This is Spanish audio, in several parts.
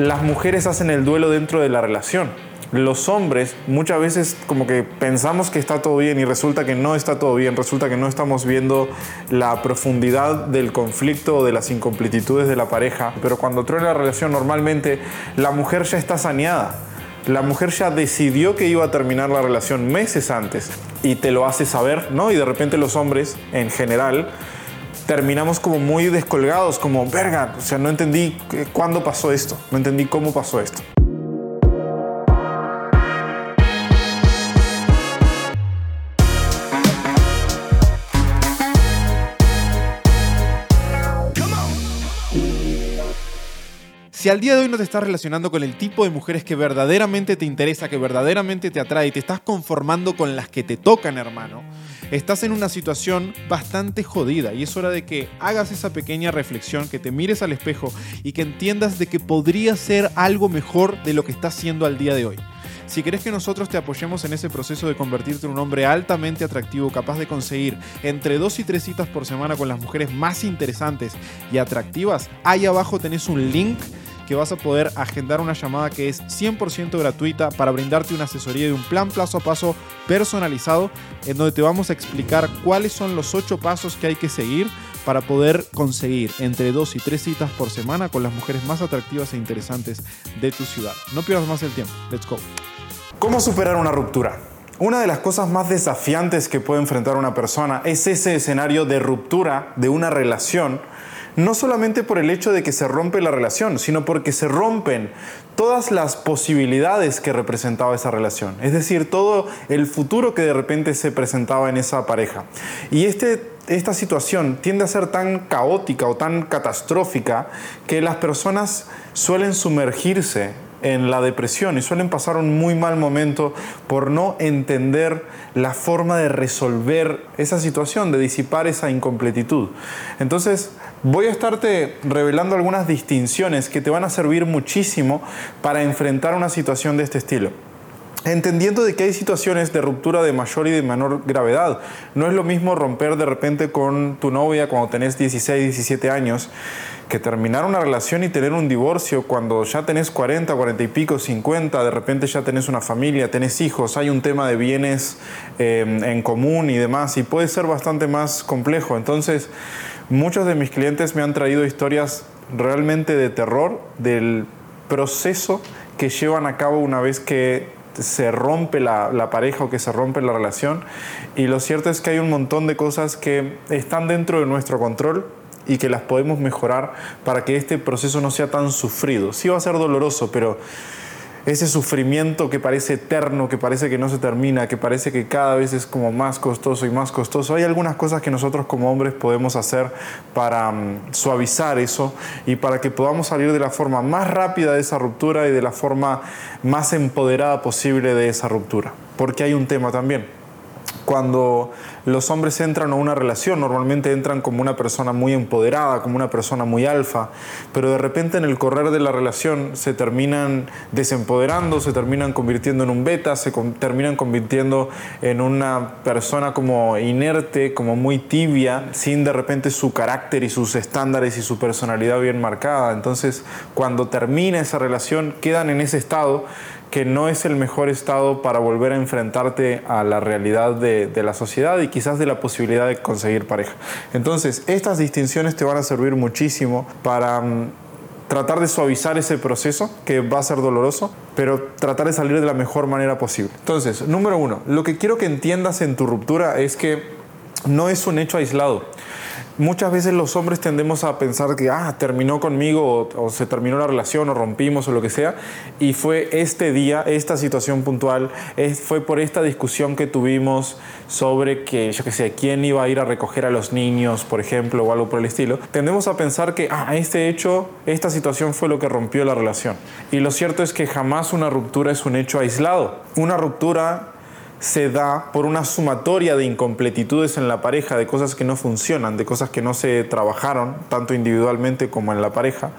las mujeres hacen el duelo dentro de la relación. Los hombres muchas veces como que pensamos que está todo bien y resulta que no está todo bien, resulta que no estamos viendo la profundidad del conflicto o de las incompletitudes de la pareja, pero cuando truena la relación normalmente la mujer ya está saneada. La mujer ya decidió que iba a terminar la relación meses antes y te lo hace saber, ¿no? Y de repente los hombres en general terminamos como muy descolgados, como, verga, o sea, no entendí cuándo pasó esto, no entendí cómo pasó esto. Si al día de hoy no te estás relacionando con el tipo de mujeres que verdaderamente te interesa, que verdaderamente te atrae, te estás conformando con las que te tocan, hermano, estás en una situación bastante jodida y es hora de que hagas esa pequeña reflexión, que te mires al espejo y que entiendas de que podría ser algo mejor de lo que estás haciendo al día de hoy. Si querés que nosotros te apoyemos en ese proceso de convertirte en un hombre altamente atractivo, capaz de conseguir entre dos y tres citas por semana con las mujeres más interesantes y atractivas, ahí abajo tenés un link que vas a poder agendar una llamada que es 100% gratuita para brindarte una asesoría de un plan paso a paso personalizado en donde te vamos a explicar cuáles son los ocho pasos que hay que seguir para poder conseguir entre dos y tres citas por semana con las mujeres más atractivas e interesantes de tu ciudad. No pierdas más el tiempo. Let's go. ¿Cómo superar una ruptura? Una de las cosas más desafiantes que puede enfrentar una persona es ese escenario de ruptura de una relación no solamente por el hecho de que se rompe la relación, sino porque se rompen todas las posibilidades que representaba esa relación, es decir, todo el futuro que de repente se presentaba en esa pareja. Y este, esta situación tiende a ser tan caótica o tan catastrófica que las personas suelen sumergirse en la depresión y suelen pasar un muy mal momento por no entender la forma de resolver esa situación, de disipar esa incompletitud. Entonces, voy a estarte revelando algunas distinciones que te van a servir muchísimo para enfrentar una situación de este estilo entendiendo de que hay situaciones de ruptura de mayor y de menor gravedad. No es lo mismo romper de repente con tu novia cuando tenés 16, 17 años que terminar una relación y tener un divorcio cuando ya tenés 40, 40 y pico, 50, de repente ya tenés una familia, tenés hijos, hay un tema de bienes eh, en común y demás, y puede ser bastante más complejo. Entonces, muchos de mis clientes me han traído historias realmente de terror del proceso que llevan a cabo una vez que se rompe la, pareja o que se rompe la relación. Y lo cierto es que hay un montón de cosas que están dentro de nuestro control y que las podemos mejorar para que este proceso no sea tan sufrido. Sí va a ser doloroso, pero ese sufrimiento que parece eterno, que parece que no se termina, que parece que cada vez es como más costoso y más costoso, hay algunas cosas que nosotros como hombres podemos hacer para mm, suavizar eso y para que podamos salir de la forma más rápida de esa ruptura y de la forma más empoderada posible de esa ruptura. Porque hay un tema también cuando los hombres entran a una relación, normalmente entran como una persona muy empoderada, como una persona muy alfa, pero de repente en el correr de la relación se terminan desempoderando, se terminan convirtiendo en un beta, se terminan convirtiendo en una persona como inerte, como muy tibia, sin de repente su carácter y sus estándares y su personalidad bien marcada. Entonces, cuando termina esa relación, quedan en ese estado que no es el mejor estado para volver a enfrentarte a la realidad de, la sociedad y quizás de la posibilidad de conseguir pareja. Entonces, estas distinciones te van a servir muchísimo para mm, tratar de suavizar ese proceso que va a ser doloroso, pero tratar de salir de la mejor manera posible. Entonces, número uno, lo que quiero que entiendas en tu ruptura es que no es un hecho aislado muchas veces los hombres tendemos a pensar que, ah, terminó conmigo o, se terminó la relación o rompimos o lo que sea, y fue este día, esta situación puntual, fue por esta discusión que tuvimos sobre que, yo qué sé, quién iba a ir a recoger a los niños, por ejemplo, o algo por el estilo. Tendemos a pensar que, ah, este hecho, esta situación fue lo que rompió la relación. Y lo cierto es que jamás una ruptura es un hecho aislado. Una ruptura se da por una sumatoria de incompletitudes en la pareja, de cosas que no funcionan, de cosas que no se trabajaron, tanto individualmente como en la pareja,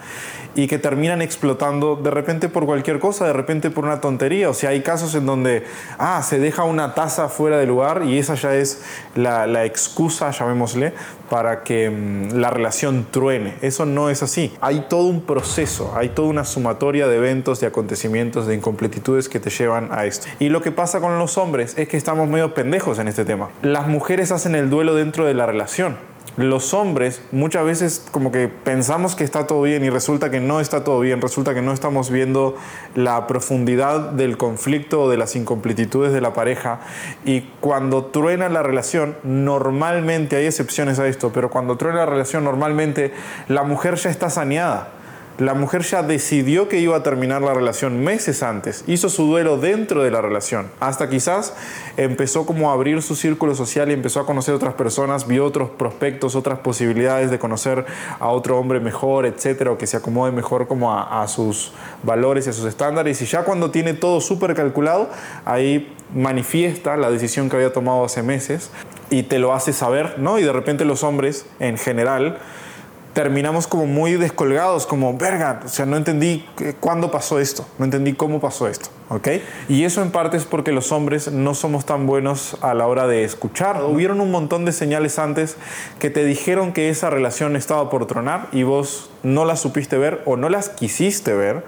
y que terminan explotando de repente por cualquier cosa, de repente por una tontería. O sea, hay casos en donde, ah, se deja una taza fuera de lugar y esa ya es la, excusa, llamémosle, para que mm, la relación truene. Eso no es así. Hay todo un proceso, hay toda una sumatoria de eventos, de acontecimientos, de incompletitudes que te llevan a esto. Y lo que pasa con los hombres es que estamos medio pendejos en este tema. Las mujeres hacen el duelo dentro de la relación. Los hombres muchas veces como que pensamos que está todo bien y resulta que no está todo bien, resulta que no estamos viendo la profundidad del conflicto o de las incompletitudes de la pareja. Y cuando truena la relación, normalmente, hay excepciones a esto, pero cuando truena la relación normalmente la mujer ya está saneada la mujer ya decidió que iba a terminar la relación meses antes, hizo su duelo dentro de la relación, hasta quizás empezó como a abrir su círculo social y empezó a conocer otras personas, vio otros prospectos, otras posibilidades de conocer a otro hombre mejor, etcétera, o que se acomode mejor como a, a sus valores y a sus estándares. Y ya cuando tiene todo súper calculado, ahí manifiesta la decisión que había tomado hace meses y te lo hace saber, ¿no? Y de repente los hombres en general terminamos como muy descolgados, como, verga, o sea, no entendí cuándo pasó esto, no entendí cómo pasó esto, ¿ok? Y eso en parte es porque los hombres no somos tan buenos a la hora de escuchar. Hubieron un montón de señales antes que te dijeron que esa relación estaba por tronar y vos no las supiste ver o no las quisiste ver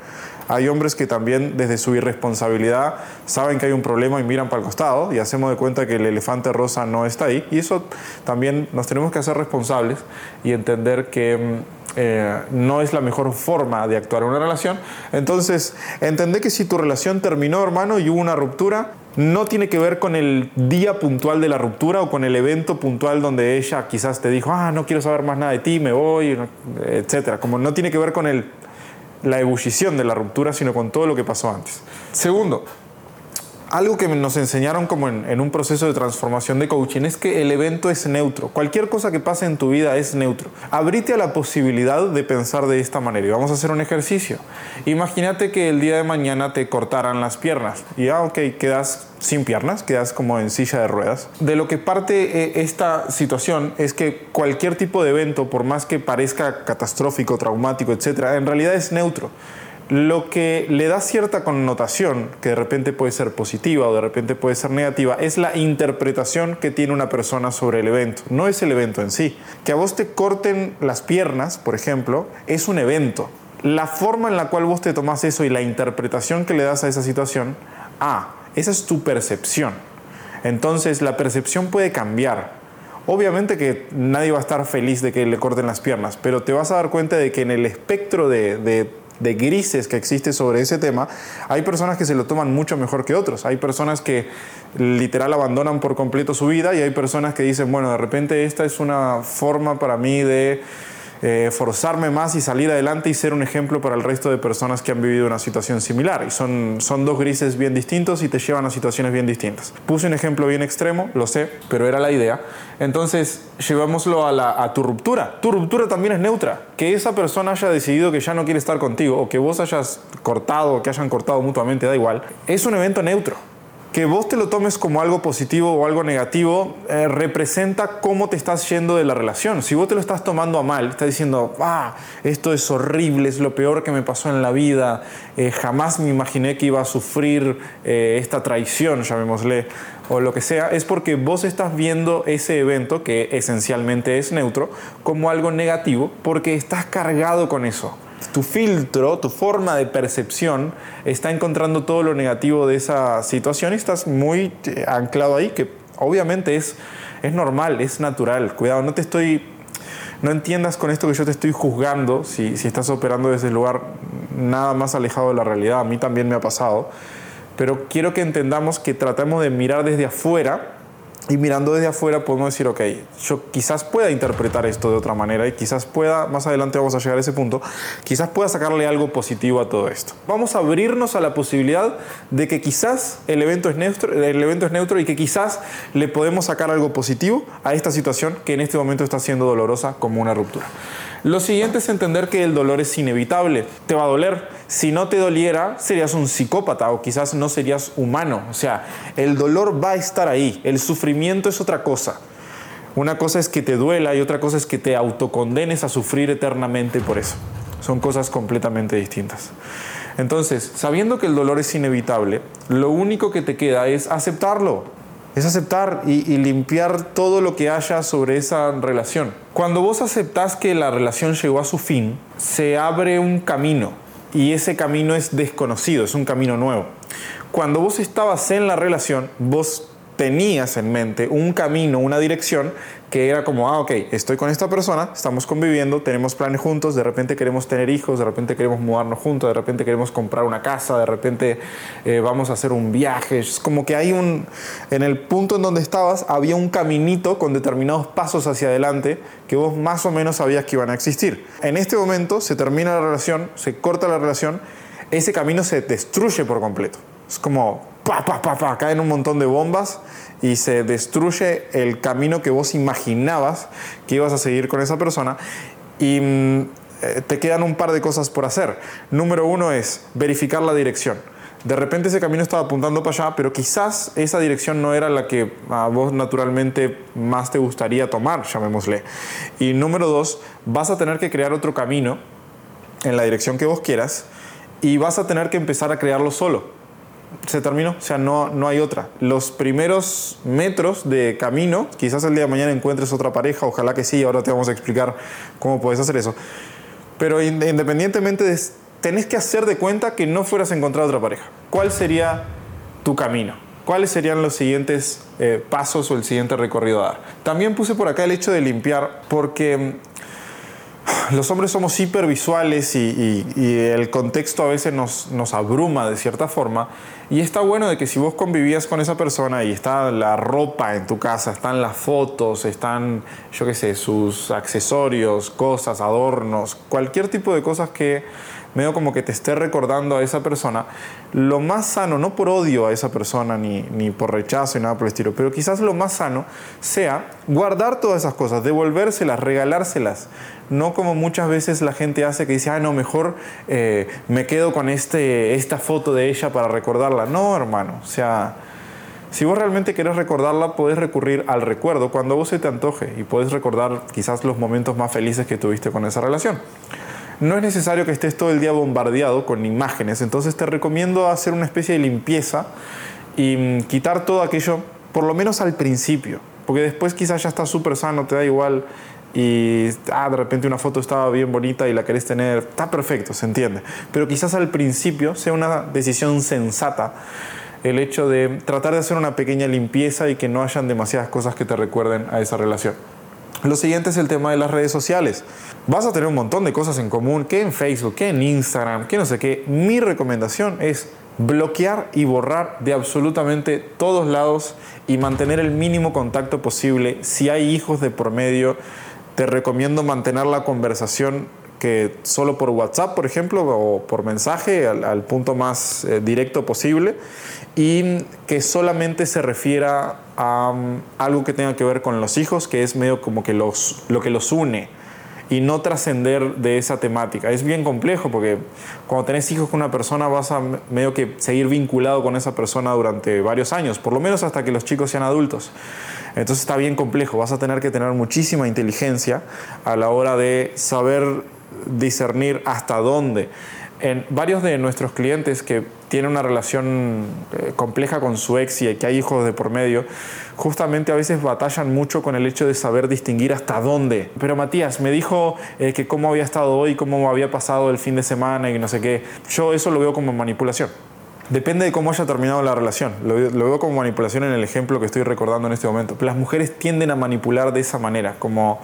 hay hombres que también desde su irresponsabilidad saben que hay un problema y miran para el costado y hacemos de cuenta que el elefante rosa no está ahí. Y eso también nos tenemos que hacer responsables y entender que mm, eh, no es la mejor forma de actuar en una relación. Entonces, entender que si tu relación terminó, hermano, y hubo una ruptura, no tiene que ver con el día puntual de la ruptura o con el evento puntual donde ella quizás te dijo, ah, no quiero saber más nada de ti, me voy, etcétera. Como no tiene que ver con el la ebullición de la ruptura, sino con todo lo que pasó antes. Segundo, algo que nos enseñaron como en, un proceso de transformación de coaching es que el evento es neutro. Cualquier cosa que pase en tu vida es neutro. Abrite a la posibilidad de pensar de esta manera. Y vamos a hacer un ejercicio. Imagínate que el día de mañana te cortaran las piernas. Y ah, ok, quedas sin piernas, quedas como en silla de ruedas. De lo que parte eh, esta situación es que cualquier tipo de evento, por más que parezca catastrófico, traumático, etc., en realidad es neutro. Lo que le da cierta connotación, que de repente puede ser positiva o de repente puede ser negativa, es la interpretación que tiene una persona sobre el evento, no es el evento en sí. Que a vos te corten las piernas, por ejemplo, es un evento. La forma en la cual vos te tomás eso y la interpretación que le das a esa situación, ah, esa es tu percepción. Entonces la percepción puede cambiar. Obviamente que nadie va a estar feliz de que le corten las piernas, pero te vas a dar cuenta de que en el espectro de, de de grises que existe sobre ese tema, hay personas que se lo toman mucho mejor que otros. Hay personas que literal abandonan por completo su vida y hay personas que dicen, bueno, de repente esta es una forma para mí de eh, forzarme más y salir adelante y ser un ejemplo para el resto de personas que han vivido una situación similar. Y son, son dos grises bien distintos y te llevan a situaciones bien distintas. Puse un ejemplo bien extremo, lo sé, pero era la idea. Entonces, llevámoslo a, la, a tu ruptura. Tu ruptura también es neutra. Que esa persona haya decidido que ya no quiere estar contigo o que vos hayas cortado o que hayan cortado mutuamente, da igual. Es un evento neutro que vos te lo tomes como algo positivo o algo negativo eh, representa cómo te estás yendo de la relación. Si vos te lo estás tomando a mal, estás diciendo, ah, esto es horrible, es lo peor que me pasó en la vida, eh, jamás me imaginé que iba a sufrir eh, esta traición, llamémosle, o lo que sea, es porque vos estás viendo ese evento, que esencialmente es neutro, como algo negativo, porque estás cargado con eso tu filtro, tu forma de percepción está encontrando todo lo negativo de esa situación y estás muy eh, anclado ahí, que obviamente es, es normal, es natural. Cuidado, no te estoy... No entiendas con esto que yo te estoy juzgando si, si estás operando desde el lugar nada más alejado de la realidad. A mí también me ha pasado. Pero quiero que entendamos que tratamos de mirar desde afuera y mirando desde afuera podemos decir, ok, yo quizás pueda interpretar esto de otra manera y quizás pueda, más adelante vamos a llegar a ese punto, quizás pueda sacarle algo positivo a todo esto. Vamos a abrirnos a la posibilidad de que quizás el evento es neutro, el evento es neutro y que quizás le podemos sacar algo positivo a esta situación que en este momento está siendo dolorosa como una ruptura. Lo siguiente es entender que el dolor es inevitable, te va a doler. Si no te doliera, serías un psicópata o quizás no serías humano. O sea, el dolor va a estar ahí, el sufrimiento es otra cosa. Una cosa es que te duela y otra cosa es que te autocondenes a sufrir eternamente por eso. Son cosas completamente distintas. Entonces, sabiendo que el dolor es inevitable, lo único que te queda es aceptarlo es aceptar y, limpiar todo lo que haya sobre esa relación. Cuando vos aceptás que la relación llegó a su fin, se abre un camino y ese camino es desconocido, es un camino nuevo. Cuando vos estabas en la relación, vos tenías en mente un camino, una dirección que era como, ah, ok, estoy con esta persona, estamos conviviendo, tenemos planes juntos, de repente queremos tener hijos, de repente queremos mudarnos juntos, de repente queremos comprar una casa, de repente eh, vamos a hacer un viaje. Es como que hay un, en el punto en donde estabas, había un caminito con determinados pasos hacia adelante que vos más o menos sabías que iban a existir. En este momento se termina la relación, se corta la relación, ese camino se destruye por completo. Es como, pa, pa, pa, pa, caen un montón de bombas y se destruye el camino que vos imaginabas que ibas a seguir con esa persona y mm, eh, te quedan un par de cosas por hacer. Número uno es verificar la dirección. De repente ese camino estaba apuntando para allá, pero quizás esa dirección no era la que a vos naturalmente más te gustaría tomar, llamémosle. Y número dos, vas a tener que crear otro camino en la dirección que vos quieras y vas a tener que empezar a crearlo solo se terminó, o sea, no, no hay otra. Los primeros metros de camino, quizás el día de mañana encuentres otra pareja, ojalá que sí, ahora te vamos a explicar cómo puedes hacer eso. Pero independientemente de, tenés que hacer de cuenta que no fueras a encontrar otra pareja. ¿Cuál sería tu camino? ¿Cuáles serían los siguientes eh, pasos o el siguiente recorrido a dar? También puse por acá el hecho de limpiar, porque los hombres somos hipervisuales y, y, el contexto a veces nos, nos, abruma de cierta forma. Y está bueno de que si vos convivías con esa persona y está la ropa en tu casa, están las fotos, están, yo qué sé, sus accesorios, cosas, adornos, cualquier tipo de cosas que medio como que te esté recordando a esa persona, lo más sano, no por odio a esa persona ni, ni por rechazo y nada por el estilo, pero quizás lo más sano sea guardar todas esas cosas, devolvérselas, regalárselas, no como muchas veces la gente hace que dice, ah, no, mejor eh, me quedo con este, esta foto de ella para recordarla. No, hermano, o sea... Si vos realmente querés recordarla, podés recurrir al recuerdo cuando vos se te antoje y podés recordar quizás los momentos más felices que tuviste con esa relación no es necesario que estés todo el día bombardeado con imágenes, entonces te recomiendo hacer una especie de limpieza y mm, quitar todo aquello, por lo menos al principio, porque después quizás ya está súper sano, te da igual y ah, de repente una foto estaba bien bonita y la querés tener, está perfecto, se entiende, pero quizás al principio sea una decisión sensata el hecho de tratar de hacer una pequeña limpieza y que no hayan demasiadas cosas que te recuerden a esa relación. Lo siguiente es el tema de las redes sociales. Vas a tener un montón de cosas en común, que en Facebook, que en Instagram, que no sé qué. Mi recomendación es bloquear y borrar de absolutamente todos lados y mantener el mínimo contacto posible. Si hay hijos de por medio, te recomiendo mantener la conversación que solo por WhatsApp, por ejemplo, o por mensaje al, punto más eh, directo posible y que solamente se refiera a um, algo que tenga que ver con los hijos, que es medio como que los, lo que los une y no trascender de esa temática. Es bien complejo porque cuando tenés hijos con una persona vas a medio que seguir vinculado con esa persona durante varios años, por lo menos hasta que los chicos sean adultos. Entonces está bien complejo, vas a tener que tener muchísima inteligencia a la hora de saber discernir hasta dónde. En varios de nuestros clientes que tiene una relación eh, compleja con su ex y que hay hijos de por medio, justamente a veces batallan mucho con el hecho de saber distinguir hasta dónde. Pero Matías me dijo eh, que cómo había estado hoy, cómo había pasado el fin de semana y no sé qué. Yo eso lo veo como manipulación. Depende de cómo haya terminado la relación. Lo, lo, veo como manipulación en el ejemplo que estoy recordando en este momento. Las mujeres tienden a manipular de esa manera, como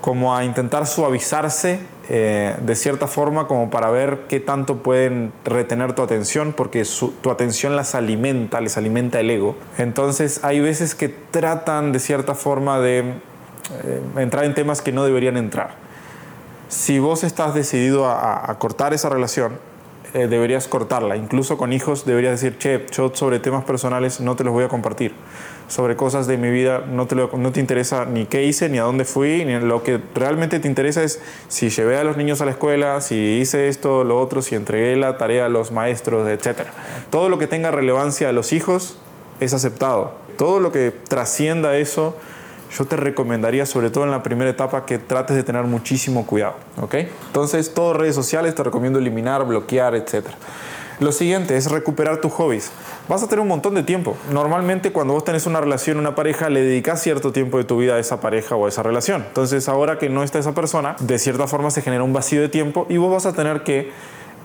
como a intentar suavizarse eh, de cierta forma como para ver qué tanto pueden retener tu atención, porque tu atención las alimenta, les alimenta el ego. Entonces hay veces que tratan de cierta forma de eh, entrar en temas que no deberían entrar. Si vos estás decidido a cortar esa relación, eh, deberías cortarla. Incluso con hijos deberías decir, che, yo sobre temas personales no te los voy a compartir. Sobre cosas de mi vida no te, no te interesa ni qué hice, ni a dónde fui, ni lo que realmente te interesa es si llevé a los niños a la escuela, si hice esto, lo otro, si entregué la tarea a los maestros, etc. Todo lo que tenga relevancia a los hijos es aceptado. Todo lo que trascienda eso yo te recomendaría, sobre todo en la primera etapa, que trates de tener muchísimo cuidado. ¿ok? Entonces, todas redes sociales te recomiendo eliminar, bloquear, etc. Lo siguiente es recuperar tus hobbies. Vas a tener un montón de tiempo. Normalmente cuando vos tenés una relación, una pareja, le dedicas cierto tiempo de tu vida a esa pareja o a esa relación. Entonces ahora que no está esa persona, de cierta forma se genera un vacío de tiempo y vos vas a tener que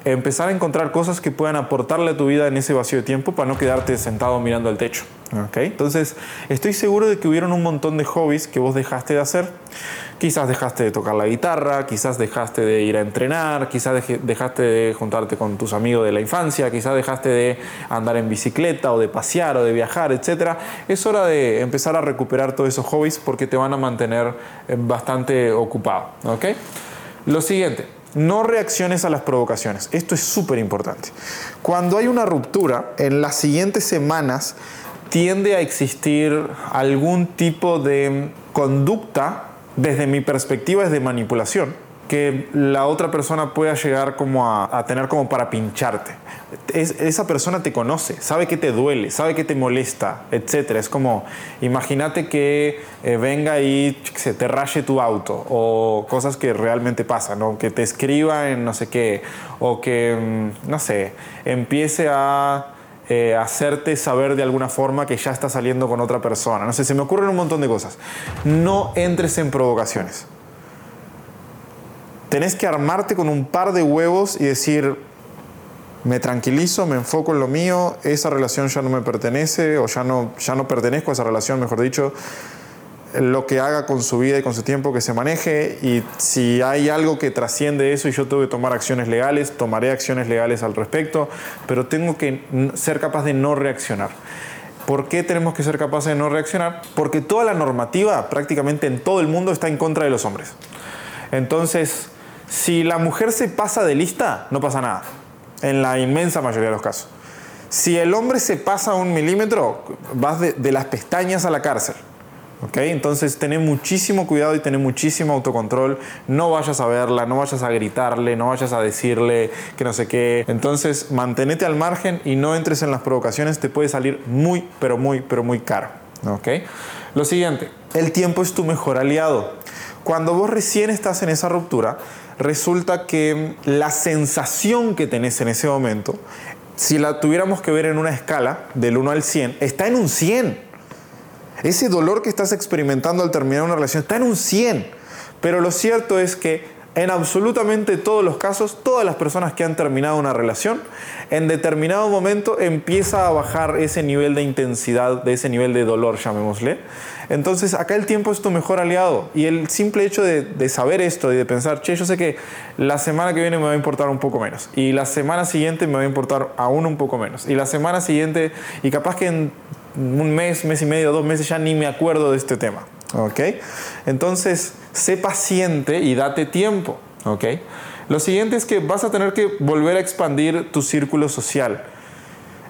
empezar a encontrar cosas que puedan aportarle a tu vida en ese vacío de tiempo para no quedarte sentado mirando al techo. ¿okay? Entonces, estoy seguro de que hubieron un montón de hobbies que vos dejaste de hacer. Quizás dejaste de tocar la guitarra, quizás dejaste de ir a entrenar, quizás dejaste de juntarte con tus amigos de la infancia, quizás dejaste de andar en bicicleta o de pasear o de viajar, etc. Es hora de empezar a recuperar todos esos hobbies porque te van a mantener eh, bastante ocupado. ¿okay? Lo siguiente, no reacciones a las provocaciones. Esto es súper importante. Cuando hay una ruptura, en las siguientes semanas tiende a existir algún tipo de conducta, desde mi perspectiva es de manipulación, que la otra persona pueda llegar como a, tener como para pincharte. esa persona te conoce, sabe que te duele, sabe que te molesta, etc. Es como, imagínate que eh, venga y se te raye tu auto o cosas que realmente pasan, o que te escriba en no sé qué, o que, mm, no sé, empiece a eh, hacerte saber de alguna forma que ya está saliendo con otra persona. No sé, se me ocurren un montón de cosas. No entres en provocaciones tenés que armarte con un par de huevos y decir, me tranquilizo, me enfoco en lo mío, esa relación ya no me pertenece o ya no, ya no pertenezco a esa relación, mejor dicho, lo que haga con su vida y con su tiempo que se maneje y si hay algo que trasciende eso y yo tengo que tomar acciones legales, tomaré acciones legales al respecto, pero tengo que ser capaz de no reaccionar. ¿Por qué tenemos que ser capaces de no reaccionar? Porque toda la normativa prácticamente en todo el mundo está en contra de los hombres. Entonces, si la mujer se pasa de lista, no pasa nada, en la inmensa mayoría de los casos. Si el hombre se pasa un milímetro, vas de, las pestañas a la cárcel. ¿Okay? Entonces, ten muchísimo cuidado y ten muchísimo autocontrol. No vayas a verla, no vayas a gritarle, no vayas a decirle que no sé qué. Entonces, mantenete al margen y no entres en las provocaciones. Te puede salir muy, pero muy, pero muy caro. ¿Okay? Lo siguiente, el tiempo es tu mejor aliado. Cuando vos recién estás en esa ruptura, resulta que la sensación que tenés en ese momento, si la tuviéramos que ver en una escala del 1 al 100, está en un 100. Ese dolor que estás experimentando al terminar una relación está en un 100. Pero lo cierto es que en absolutamente todos los casos, todas las personas que han terminado una relación, en determinado momento empieza a bajar ese nivel de intensidad, de ese nivel de dolor, llamémosle. Entonces acá el tiempo es tu mejor aliado y el simple hecho de, saber esto y de pensar, che, yo sé que la semana que viene me va a importar un poco menos y la semana siguiente me va a importar aún un poco menos y la semana siguiente y capaz que en un mes, mes y medio, dos meses ya ni me acuerdo de este tema. ¿Ok? Entonces, sé paciente y date tiempo. ¿Ok? Lo siguiente es que vas a tener que volver a expandir tu círculo social.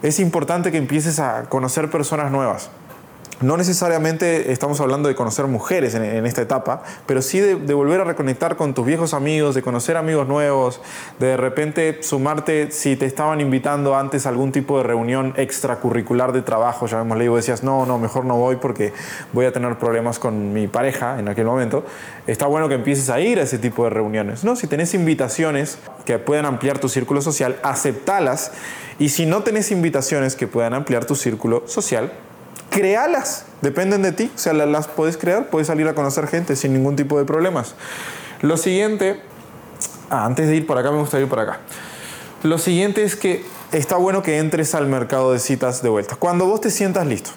Es importante que empieces a conocer personas nuevas no necesariamente estamos hablando de conocer mujeres en, esta etapa, pero sí de, volver a reconectar con tus viejos amigos, de conocer amigos nuevos, de de repente sumarte si te estaban invitando antes a algún tipo de reunión extracurricular de trabajo, ya hemos leído, decías, no, no, mejor no voy porque voy a tener problemas con mi pareja en aquel momento. Está bueno que empieces a ir a ese tipo de reuniones, ¿no? Si tenés invitaciones que puedan ampliar tu círculo social, aceptalas y si no tenés invitaciones que puedan ampliar tu círculo social, créalas, dependen de ti, o sea, las puedes crear, puedes salir a conocer gente sin ningún tipo de problemas. Lo siguiente, ah, antes de ir por acá, me gustaría ir por acá. Lo siguiente es que está bueno que entres al mercado de citas de vuelta. Cuando vos te sientas listo,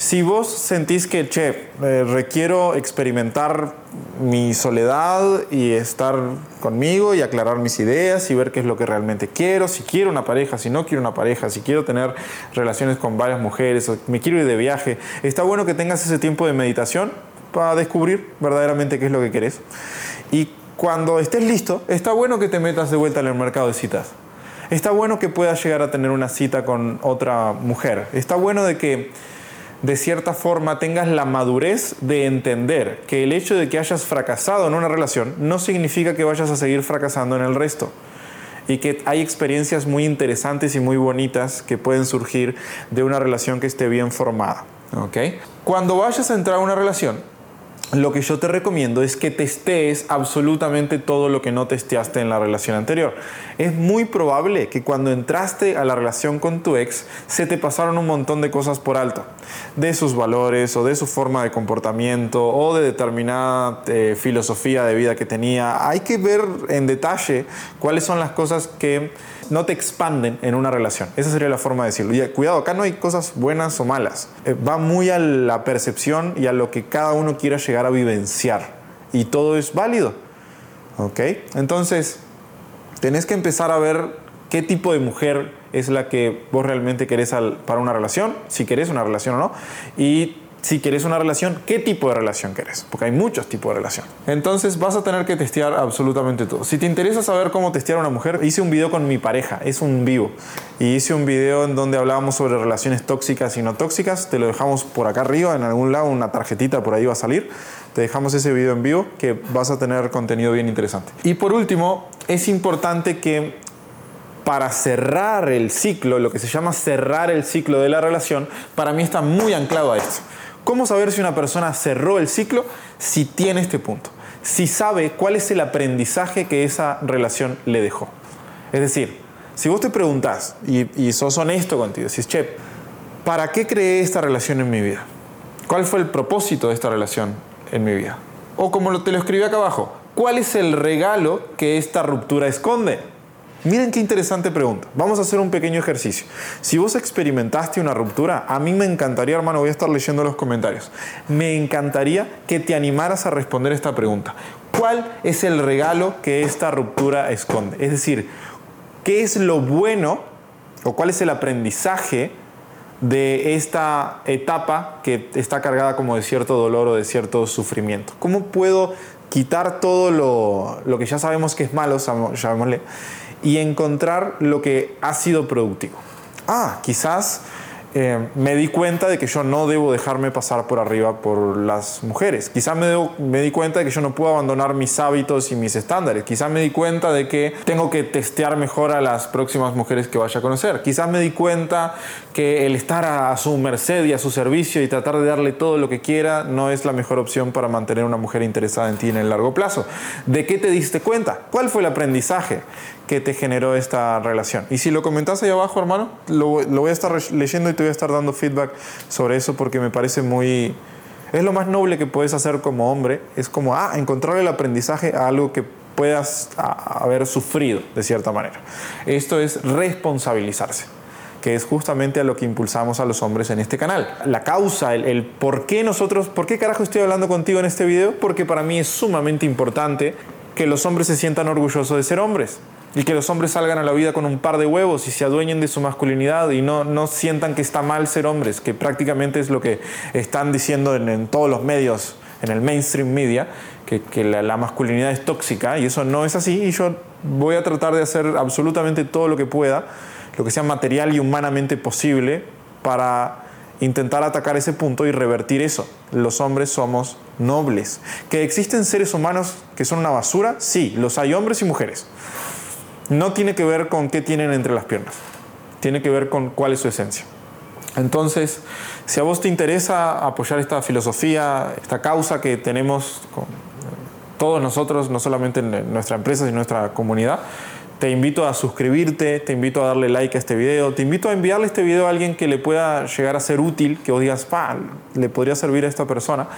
Si vos sentís que, che, eh, requiero experimentar mi soledad y estar conmigo y aclarar mis ideas y ver qué es lo que realmente quiero, si quiero una pareja, si no quiero una pareja, si quiero tener relaciones con varias mujeres, o me quiero ir de viaje, está bueno que tengas ese tiempo de meditación para descubrir verdaderamente qué es lo que querés. Y cuando estés listo, está bueno que te metas de vuelta en el mercado de citas. Está bueno que puedas llegar a tener una cita con otra mujer. Está bueno de que de cierta forma tengas la madurez de entender que el hecho de que hayas fracasado en una relación no significa que vayas a seguir fracasando en el resto. Y que hay experiencias muy interesantes y muy bonitas que pueden surgir de una relación que esté bien formada. ¿okay? Cuando vayas a entrar a una relación, lo que yo te recomiendo es que testees absolutamente todo lo que no testeaste en la relación anterior. Es muy probable que cuando entraste a la relación con tu ex se te pasaron un montón de cosas por alto, de sus valores o de su forma de comportamiento o de determinada eh, filosofía de vida que tenía. Hay que ver en detalle cuáles son las cosas que no te expanden en una relación. Esa sería la forma de decirlo. Y cuidado, acá no hay cosas buenas o malas. Eh, va muy a la percepción y a lo que cada uno quiera llegar a vivenciar. Y todo es válido. ¿Ok? Entonces, tenés que empezar a ver qué tipo de mujer es la que vos realmente querés para una relación, si querés una relación o no, y si quieres una relación, qué tipo de relación querés, porque hay muchos tipos de relación. Entonces vas a tener que testear absolutamente todo. Si te interesa saber cómo testear a una mujer, hice un video con mi pareja, es un vivo, y hice un video en donde hablábamos sobre relaciones tóxicas y no tóxicas, te lo dejamos por acá arriba, en algún lado, una tarjetita por ahí va a salir, te dejamos ese video en vivo que vas a tener contenido bien interesante. Y por último, es importante que para cerrar el ciclo, lo que se llama cerrar el ciclo de la relación, para mí está muy anclado a esto. ¿Cómo saber si una persona cerró el ciclo? Si tiene este punto. Si sabe cuál es el aprendizaje que esa relación le dejó. Es decir, si vos te preguntás y, sos honesto contigo, es che, ¿para qué creé esta relación en mi vida? ¿Cuál fue el propósito de esta relación en mi vida? O como te lo escribí acá abajo, ¿cuál es el regalo que esta ruptura esconde? Miren qué interesante pregunta. Vamos a hacer un pequeño ejercicio. Si vos experimentaste una ruptura, a mí me encantaría, hermano, voy a estar leyendo los comentarios, me encantaría que te animaras a responder esta pregunta. ¿Cuál es el regalo que esta ruptura esconde? Es decir, ¿qué es lo bueno o cuál es el aprendizaje de esta etapa que está cargada como de cierto dolor o de cierto sufrimiento? ¿Cómo puedo quitar todo lo, lo que ya sabemos que es malo, llamémosle, y encontrar lo que ha sido productivo. Ah, quizás eh, me di cuenta de que yo no debo dejarme pasar por arriba por las mujeres. Quizás me, me, di cuenta de que yo no puedo abandonar mis hábitos y mis estándares. Quizás me di cuenta de que tengo que testear mejor a las próximas mujeres que vaya a conocer. Quizás me di cuenta que el estar a su merced y a su servicio y tratar de darle todo lo que quiera no es la mejor opción para mantener una mujer interesada en ti en el largo plazo. ¿De qué te diste cuenta? ¿Cuál fue el aprendizaje? Que te generó esta relación. Y si lo comentas ahí abajo, hermano, lo, lo, voy a estar leyendo y te voy a estar dando feedback sobre eso porque me parece muy... Es lo más noble que puedes hacer como hombre, es como, ah, encontrar el aprendizaje a algo que puedas haber sufrido de cierta manera. Esto es responsabilizarse que es justamente a lo que impulsamos a los hombres en este canal. La causa, el, el, por qué nosotros, por qué carajo estoy hablando contigo en este video, porque para mí es sumamente importante que los hombres se sientan orgullosos de ser hombres y que los hombres salgan a la vida con un par de huevos y se adueñen de su masculinidad y no, no sientan que está mal ser hombres, que prácticamente es lo que están diciendo en, todos los medios, en el mainstream media, que, que la, la, masculinidad es tóxica y eso no es así y yo voy a tratar de hacer absolutamente todo lo que pueda, lo que sea material y humanamente posible para intentar atacar ese punto y revertir eso. Los hombres somos nobles. ¿Que existen seres humanos que son una basura? Sí, los hay hombres y mujeres no tiene que ver con qué tienen entre las piernas, tiene que ver con cuál es su esencia. Entonces, si a vos te interesa apoyar esta filosofía, esta causa que tenemos con todos nosotros, no solamente en nuestra empresa, sino en nuestra comunidad, te invito a suscribirte, te invito a darle like a este video, te invito a enviarle este video a alguien que le pueda llegar a ser útil, que vos digas, le podría servir a esta persona.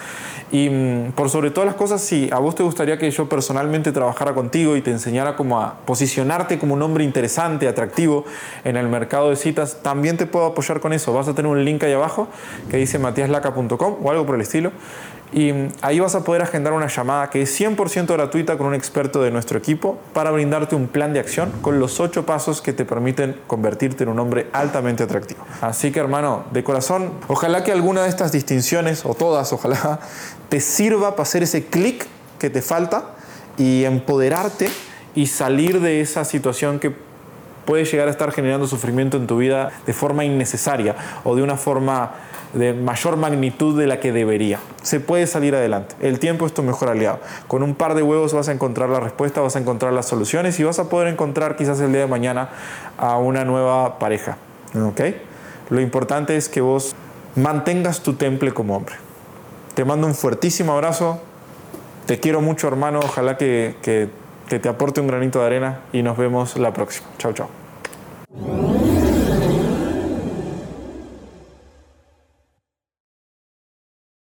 Y mm, por sobre todas las cosas, si a vos te gustaría que yo personalmente trabajara contigo y te enseñara cómo a posicionarte como un hombre interesante, atractivo en el mercado de citas, también te puedo apoyar con eso. Vas a tener un link ahí abajo que dice matiaslaca.com o algo por el estilo. Y ahí vas a poder agendar una llamada que es 100% gratuita con un experto de nuestro equipo para brindarte un plan de acción con los ocho pasos que te permiten convertirte en un hombre altamente atractivo. Así que hermano, de corazón, ojalá que alguna de estas distinciones, o todas, ojalá, te sirva para hacer ese clic que te falta y empoderarte y salir de esa situación que puede llegar a estar generando sufrimiento en tu vida de forma innecesaria o de una forma de mayor magnitud de la que debería. Se puede salir adelante. El tiempo es tu mejor aliado. Con un par de huevos vas a encontrar la respuesta, vas a encontrar las soluciones y vas a poder encontrar quizás el día de mañana a una nueva pareja. ¿Ok? Lo importante es que vos mantengas tu temple como hombre. Te mando un fuertísimo abrazo. Te quiero mucho, hermano. Ojalá que, que, que te aporte un granito de arena y nos vemos la próxima. Chao, chao.